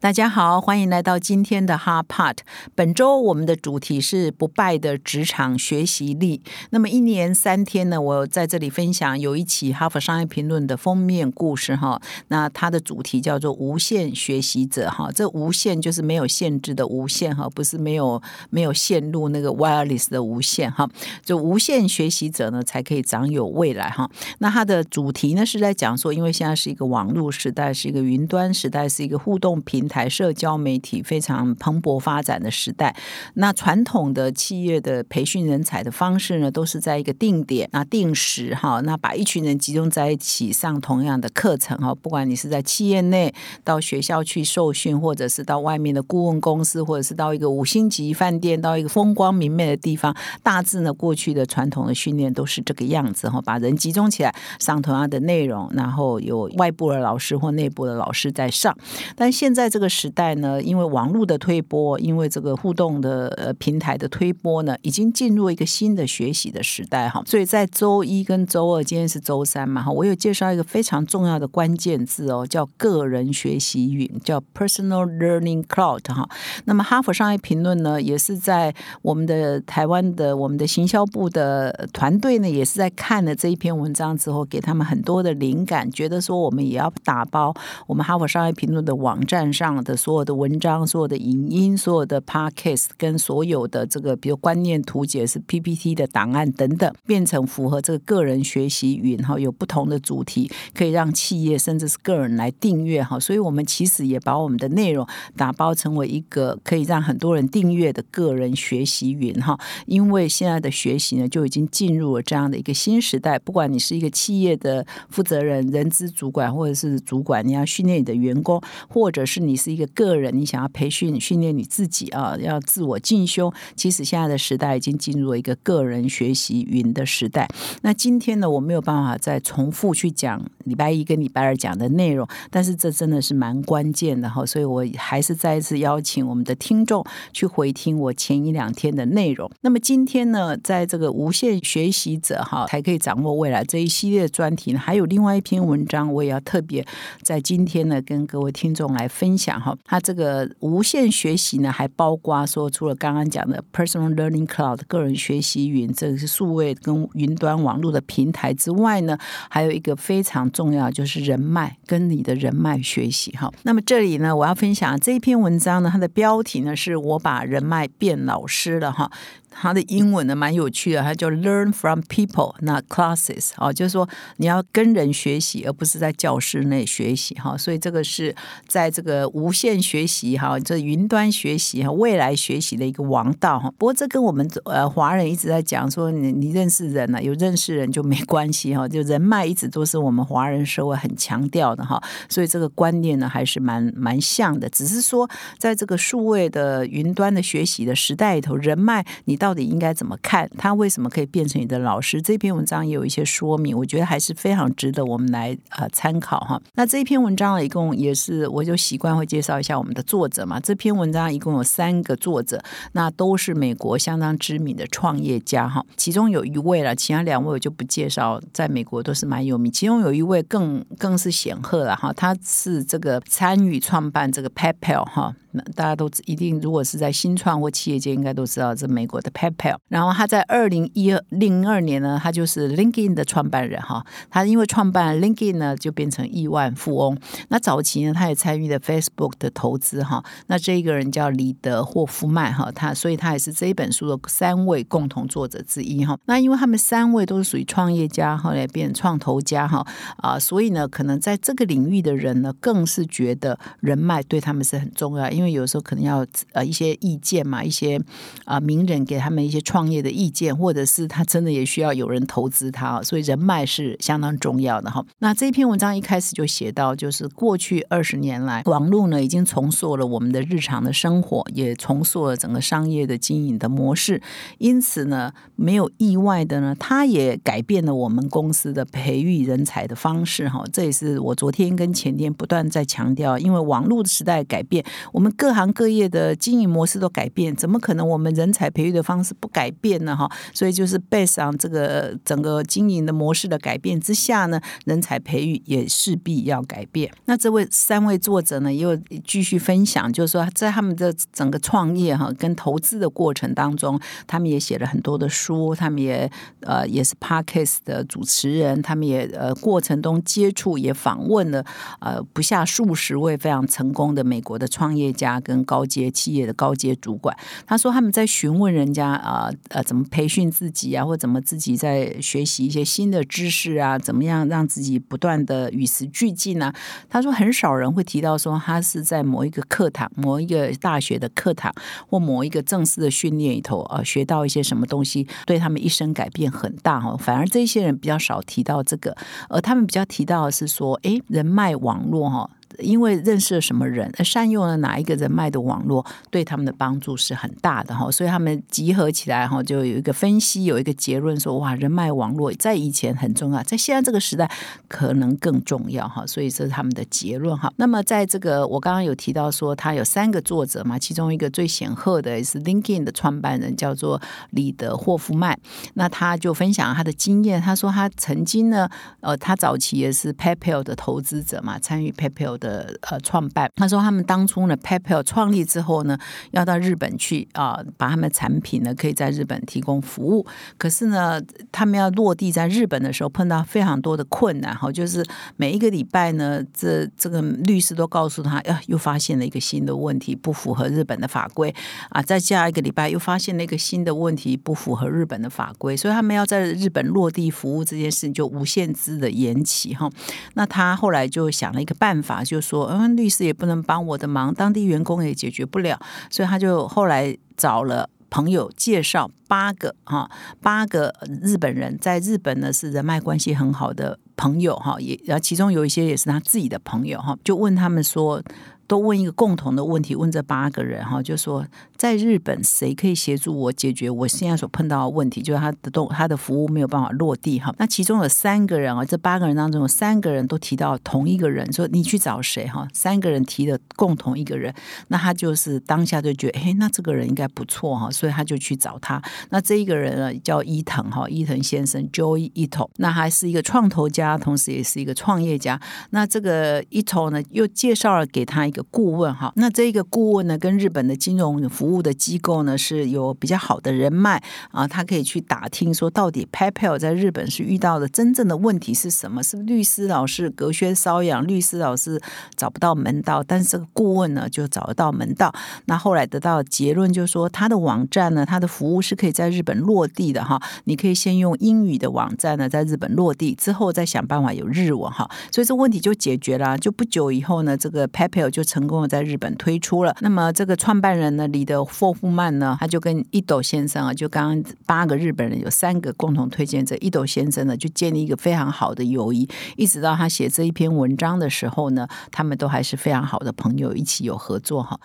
大家好，欢迎来到今天的 Hard Part。本周我们的主题是不败的职场学习力。那么一年三天呢，我在这里分享有一期《哈佛商业评论》的封面故事哈。那它的主题叫做“无限学习者”哈。这无限就是没有限制的无限哈，不是没有没有线路那个 wireless 的无限哈。就无限学习者呢，才可以长有未来哈。那它的主题呢是在讲说，因为现在是一个网络时代，是一个云端时代，是一个互动平。台社交媒体非常蓬勃发展的时代，那传统的企业的培训人才的方式呢，都是在一个定点、那定时哈，那把一群人集中在一起上同样的课程哈。不管你是在企业内到学校去受训，或者是到外面的顾问公司，或者是到一个五星级饭店，到一个风光明媚的地方，大致呢过去的传统的训练都是这个样子哈，把人集中起来上同样的内容，然后有外部的老师或内部的老师在上，但现在这这个时代呢，因为网络的推波，因为这个互动的呃平台的推波呢，已经进入一个新的学习的时代哈。所以在周一跟周二，今天是周三嘛哈，我有介绍一个非常重要的关键字哦，叫个人学习云，叫 Personal Learning Cloud 哈。那么哈佛商业评论呢，也是在我们的台湾的我们的行销部的团队呢，也是在看了这一篇文章之后，给他们很多的灵感，觉得说我们也要打包我们哈佛商业评论的网站上。的所有的文章、所有的影音、所有的 podcast 跟所有的这个，比如观念图解是 PPT 的档案等等，变成符合这个个人学习云哈，有不同的主题，可以让企业甚至是个人来订阅哈。所以我们其实也把我们的内容打包成为一个可以让很多人订阅的个人学习云哈。因为现在的学习呢，就已经进入了这样的一个新时代。不管你是一个企业的负责人、人资主管，或者是主管，你要训练你的员工，或者是你。是一个个人，你想要培训训练你自己啊，要自我进修。其实现在的时代已经进入了一个个人学习云的时代。那今天呢，我没有办法再重复去讲礼拜一跟礼拜二讲的内容，但是这真的是蛮关键的哈，所以我还是再一次邀请我们的听众去回听我前一两天的内容。那么今天呢，在这个无限学习者哈才可以掌握未来这一系列专题呢，还有另外一篇文章，我也要特别在今天呢跟各位听众来分享。讲哈，它这个无限学习呢，还包括说，除了刚刚讲的 Personal Learning Cloud 个人学习云，这个是数位跟云端网络的平台之外呢，还有一个非常重要，就是人脉跟你的人脉学习哈。那么这里呢，我要分享这一篇文章呢，它的标题呢，是我把人脉变老师了哈。它的英文呢蛮有趣的，它叫 Learn from people，那 classes 哦，就是说你要跟人学习，而不是在教室内学习哈。所以这个是在这个无限学习哈，这云端学习哈，未来学习的一个王道哈。不过这跟我们呃华人一直在讲说，你你认识人呢，有认识人就没关系哈，就人脉一直都是我们华人社会很强调的哈。所以这个观念呢还是蛮蛮像的，只是说在这个数位的云端的学习的时代里头，人脉你。到底应该怎么看？他为什么可以变成你的老师？这篇文章也有一些说明，我觉得还是非常值得我们来呃参考哈。那这篇文章呢一共也是，我就习惯会介绍一下我们的作者嘛。这篇文章一共有三个作者，那都是美国相当知名的创业家哈。其中有一位了，其他两位我就不介绍，在美国都是蛮有名。其中有一位更更是显赫了哈，他是这个参与创办这个 PayPal 哈。大家都一定，如果是在新创或企业界，应该都知道这美国的 PayPal。然后他在二零一二零二年呢，他就是 LinkedIn 的创办人哈。他因为创办 LinkedIn 呢，就变成亿万富翁。那早期呢，他也参与了 Facebook 的投资哈。那这一个人叫李德霍夫曼哈，他所以他也是这一本书的三位共同作者之一哈。那因为他们三位都是属于创业家，后来变创投家哈啊，所以呢，可能在这个领域的人呢，更是觉得人脉对他们是很重要，因为有时候可能要呃一些意见嘛，一些啊名人给他们一些创业的意见，或者是他真的也需要有人投资他，所以人脉是相当重要的哈。那这篇文章一开始就写到，就是过去二十年来，网络呢已经重塑了我们的日常的生活，也重塑了整个商业的经营的模式。因此呢，没有意外的呢，它也改变了我们公司的培育人才的方式哈。这也是我昨天跟前天不断在强调，因为网络的时代改变，我们各行各业的经营模式都改变，怎么可能我们人才培育的方式不改变呢？哈，所以就是 base 上这个整个经营的模式的改变之下呢，人才培育也势必要改变。那这位三位作者呢，又继续分享，就是说在他们的整个创业哈跟投资的过程当中，他们也写了很多的书，他们也呃也是 podcast 的主持人，他们也呃过程中接触也访问了呃不下数十位非常成功的美国的创业家跟高阶企业的高阶主管。他说他们在询问人家家啊呃怎么培训自己啊，或怎么自己在学习一些新的知识啊，怎么样让自己不断的与时俱进呢？他说很少人会提到说他是在某一个课堂、某一个大学的课堂或某一个正式的训练里头啊学到一些什么东西，对他们一生改变很大哈。反而这些人比较少提到这个，而他们比较提到的是说，哎，人脉网络哈。因为认识了什么人，善用了哪一个人脉的网络，对他们的帮助是很大的哈。所以他们集合起来哈，就有一个分析，有一个结论说：哇，人脉网络在以前很重要，在现在这个时代可能更重要哈。所以这是他们的结论哈。那么在这个我刚刚有提到说，他有三个作者嘛，其中一个最显赫的也是 LinkedIn 的创办人叫做李德霍夫曼，那他就分享他的经验，他说他曾经呢，呃，他早期也是 PayPal 的投资者嘛，参与 PayPal 的。呃创办，他说他们当初呢，PayPal 创立之后呢，要到日本去啊，把他们产品呢可以在日本提供服务。可是呢，他们要落地在日本的时候，碰到非常多的困难哈，就是每一个礼拜呢，这这个律师都告诉他，啊，又发现了一个新的问题，不符合日本的法规啊，再下一个礼拜又发现了一个新的问题，不符合日本的法规，所以他们要在日本落地服务这件事情就无限制的延期哈。那他后来就想了一个办法，就说，嗯，律师也不能帮我的忙，当地员工也解决不了，所以他就后来找了朋友介绍八个哈，八个日本人在日本呢是人脉关系很好的朋友哈，也然后其中有一些也是他自己的朋友哈，就问他们说。都问一个共同的问题，问这八个人哈，就说在日本谁可以协助我解决我现在所碰到的问题，就是他的动他的服务没有办法落地哈。那其中有三个人啊，这八个人当中有三个人都提到同一个人，说你去找谁哈？三个人提的共同一个人，那他就是当下就觉得，哎，那这个人应该不错哈，所以他就去找他。那这一个人呢，叫伊藤哈，伊藤先生，Joy 伊藤，那还是一个创投家，同时也是一个创业家。那这个伊藤呢，又介绍了给他一个。顾问哈，那这个顾问呢，跟日本的金融服务的机构呢是有比较好的人脉啊，他可以去打听说到底 PayPal 在日本是遇到的真正的问题是什么？是律师老师隔靴搔痒，律师老师找不到门道，但是这个顾问呢就找得到门道。那后来得到结论就是说，他的网站呢，他的服务是可以在日本落地的哈。你可以先用英语的网站呢，在日本落地之后，再想办法有日文哈。所以这问题就解决了。就不久以后呢，这个 PayPal 就成功的在日本推出了。那么这个创办人呢，李德霍夫曼呢，他就跟一斗先生啊，就刚刚八个日本人有三个共同推荐者，一斗先生呢就建立一个非常好的友谊，一直到他写这一篇文章的时候呢，他们都还是非常好的朋友，一起有合作哈。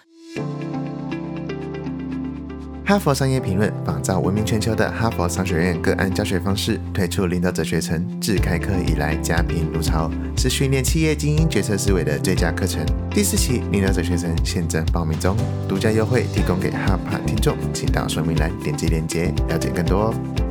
哈佛商业评论仿照闻名全球的哈佛商学院个案教学方式，推出领导者学程，自开课以来家贫如潮，是训练企业精英决策思维的最佳课程。第四期领导者学程现正报名中，独家优惠提供给哈帕听众，请到说明栏点击链接了解更多哦。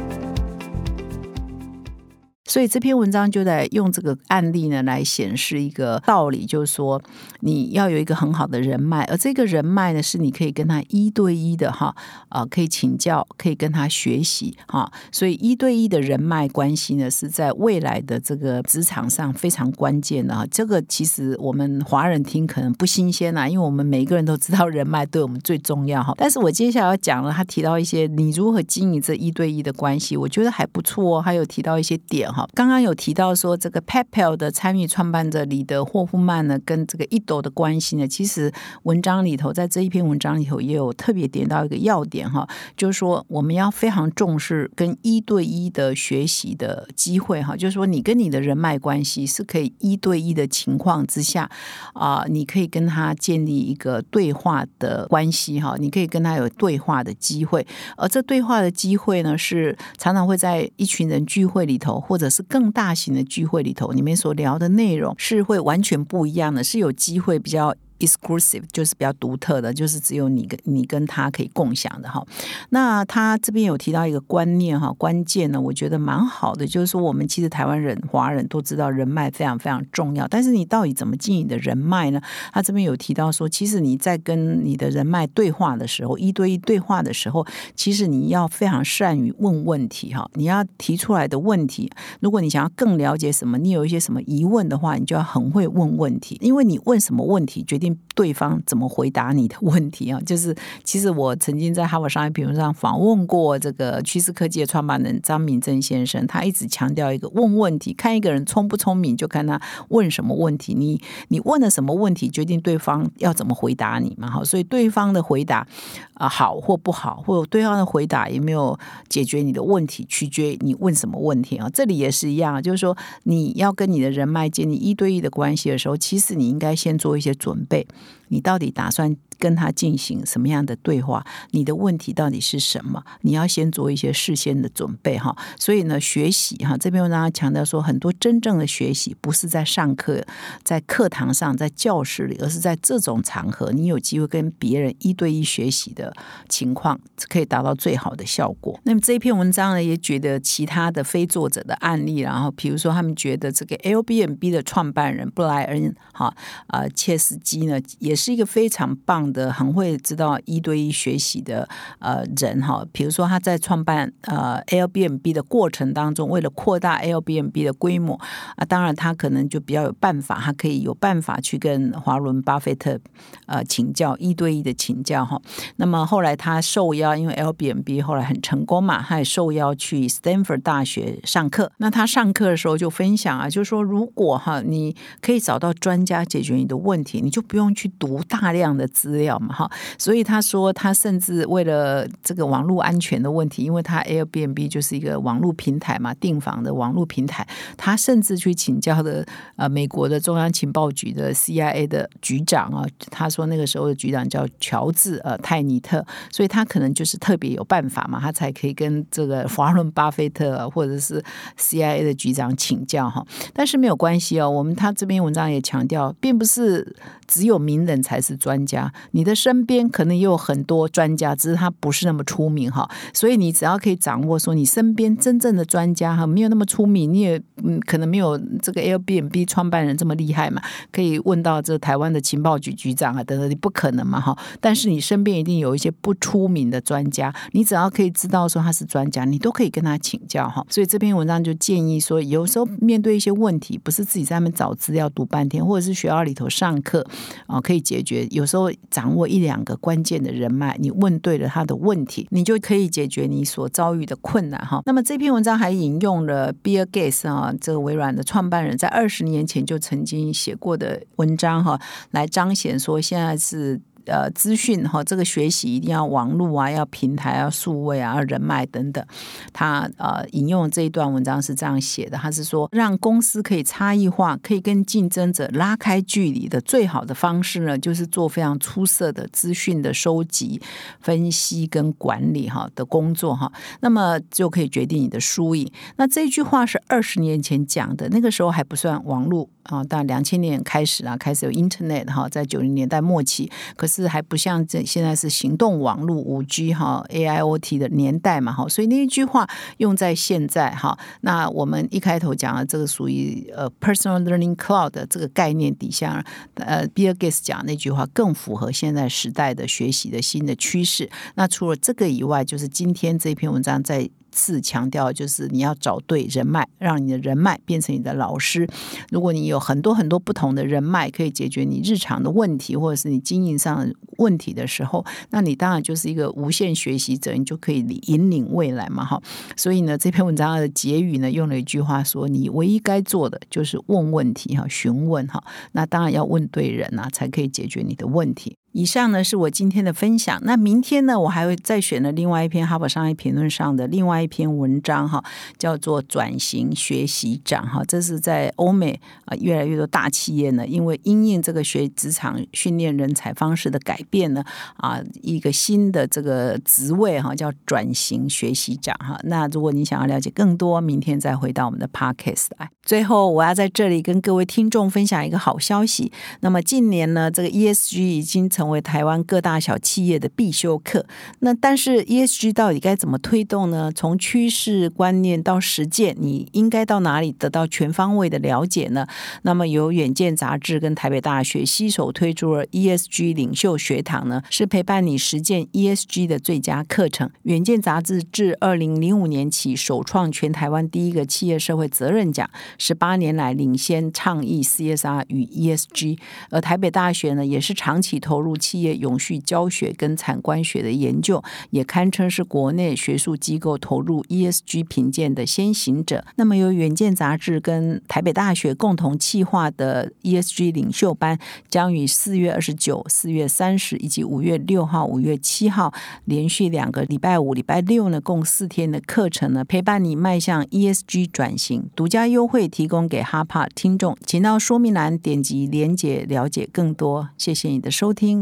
所以这篇文章就在用这个案例呢来显示一个道理，就是说你要有一个很好的人脉，而这个人脉呢是你可以跟他一对一的哈啊，可以请教，可以跟他学习哈。所以一对一的人脉关系呢是在未来的这个职场上非常关键的哈。这个其实我们华人听可能不新鲜啊，因为我们每一个人都知道人脉对我们最重要哈。但是我接下来要讲了，他提到一些你如何经营这一对一的关系，我觉得还不错哦。还有提到一些点哈。哈。刚刚有提到说，这个 PayPal 的参与创办者李德霍夫曼呢，跟这个一斗的关系呢，其实文章里头，在这一篇文章里头也有特别点到一个要点哈，就是说我们要非常重视跟一对一的学习的机会哈，就是说你跟你的人脉关系是可以一对一的情况之下啊，你可以跟他建立一个对话的关系哈，你可以跟他有对话的机会，而这对话的机会呢，是常常会在一群人聚会里头，或者是更大型的聚会里头，你们所聊的内容是会完全不一样的，是有机会比较。Exclusive 就是比较独特的，就是只有你跟你跟他可以共享的哈。那他这边有提到一个观念哈，关键呢，我觉得蛮好的，就是说我们其实台湾人、华人都知道人脉非常非常重要，但是你到底怎么经营你的人脉呢？他这边有提到说，其实你在跟你的人脉对话的时候，一对一对话的时候，其实你要非常善于问问题哈。你要提出来的问题，如果你想要更了解什么，你有一些什么疑问的话，你就要很会问问题，因为你问什么问题决定。对方怎么回答你的问题啊？就是其实我曾经在哈佛商业评论上访问过这个趋势科技的创办人张明正先生，他一直强调一个问问题，看一个人聪不聪明，就看他问什么问题。你你问了什么问题，决定对方要怎么回答你嘛？哈，所以对方的回答啊好或不好，或者对方的回答有没有解决你的问题，取决你问什么问题啊。这里也是一样，就是说你要跟你的人脉建立一对一的关系的时候，其实你应该先做一些准备。会。你到底打算？跟他进行什么样的对话？你的问题到底是什么？你要先做一些事先的准备哈。所以呢，学习哈这边我让他强调说，很多真正的学习不是在上课、在课堂上、在教室里，而是在这种场合，你有机会跟别人一对一学习的情况，可以达到最好的效果。那么这篇文章呢，也觉得其他的非作者的案例，然后比如说他们觉得这个 L B M B 的创办人布莱恩哈啊切斯基呢，也是是一个非常棒。的很会知道一对一学习的呃人哈，比如说他在创办呃 L B M B 的过程当中，为了扩大 L B M B 的规模啊，当然他可能就比较有办法，他可以有办法去跟华伦巴菲特呃请教一对一的请教哈。那么后来他受邀，因为 L B M B 后来很成功嘛，他也受邀去 Stanford 大学上课。那他上课的时候就分享啊，就是说如果哈你可以找到专家解决你的问题，你就不用去读无大量的资料。嘛哈，所以他说他甚至为了这个网络安全的问题，因为他 Airbnb 就是一个网络平台嘛，订房的网络平台，他甚至去请教的呃美国的中央情报局的 CIA 的局长啊，他说那个时候的局长叫乔治呃泰尼特，所以他可能就是特别有办法嘛，他才可以跟这个 华伦巴菲特或者是 CIA 的局长请教哈，但是没有关系哦，我们他这篇文章也强调，并不是只有名人才是专家。你的身边可能也有很多专家，只是他不是那么出名哈。所以你只要可以掌握说，你身边真正的专家哈，没有那么出名，你也嗯可能没有这个 Airbnb 创办人这么厉害嘛，可以问到这台湾的情报局局长啊等等，你不可能嘛哈。但是你身边一定有一些不出名的专家，你只要可以知道说他是专家，你都可以跟他请教哈。所以这篇文章就建议说，有时候面对一些问题，不是自己在那边找资料读半天，或者是学校里头上课啊可以解决，有时候。掌握一两个关键的人脉，你问对了他的问题，你就可以解决你所遭遇的困难哈。那么这篇文章还引用了 Bill Gates 啊，这个微软的创办人，在二十年前就曾经写过的文章哈，来彰显说现在是。呃，资讯哈，这个学习一定要网络啊，要平台，啊数位啊，人脉等等。他呃引用这一段文章是这样写的，他是说，让公司可以差异化，可以跟竞争者拉开距离的最好的方式呢，就是做非常出色的资讯的收集、分析跟管理哈的工作哈。那么就可以决定你的输赢。那这句话是二十年前讲的，那个时候还不算网络。啊，到两千年开始啊，开始有 Internet 哈，在九零年代末期，可是是还不像这现在是行动网络五 G 哈 AIoT 的年代嘛哈，所以那一句话用在现在哈，那我们一开头讲的这个属于呃 Personal Learning Cloud 的这个概念底下，呃 Bill Gates 讲那句话更符合现在时代的学习的新的趋势。那除了这个以外，就是今天这篇文章在。次强调，就是你要找对人脉，让你的人脉变成你的老师。如果你有很多很多不同的人脉，可以解决你日常的问题，或者是你经营上的问题的时候，那你当然就是一个无限学习者，你就可以引领未来嘛，哈。所以呢，这篇文章的结语呢，用了一句话说：“你唯一该做的就是问问题，哈，询问，哈。那当然要问对人啊，才可以解决你的问题。”以上呢是我今天的分享。那明天呢，我还会再选了另外一篇《哈佛商业评论》上的另外一篇文章哈，叫做“转型学习长”哈。这是在欧美啊，越来越多大企业呢，因为因应这个学职场训练人才方式的改变呢，啊，一个新的这个职位哈，叫“转型学习长”哈。那如果你想要了解更多，明天再回到我们的 Podcast 来。最后，我要在这里跟各位听众分享一个好消息。那么近年呢，这个 ESG 已经成成为台湾各大小企业的必修课。那但是 ESG 到底该怎么推动呢？从趋势观念到实践，你应该到哪里得到全方位的了解呢？那么由远见杂志跟台北大学携手推出了 ESG 领袖学堂呢，是陪伴你实践 ESG 的最佳课程。远见杂志自二零零五年起首创全台湾第一个企业社会责任奖，十八年来领先倡议 CSR 与 ESG。而台北大学呢，也是长期投入。企业永续教学跟产官学的研究，也堪称是国内学术机构投入 ESG 评鉴的先行者。那么，由远见杂志跟台北大学共同企划的 ESG 领袖班，将于四月二十九、四月三十以及五月六号、五月七号连续两个礼拜五、礼拜六呢，共四天的课程呢，陪伴你迈向 ESG 转型。独家优惠提供给哈帕听众，请到说明栏点击连结了解更多。谢谢你的收听。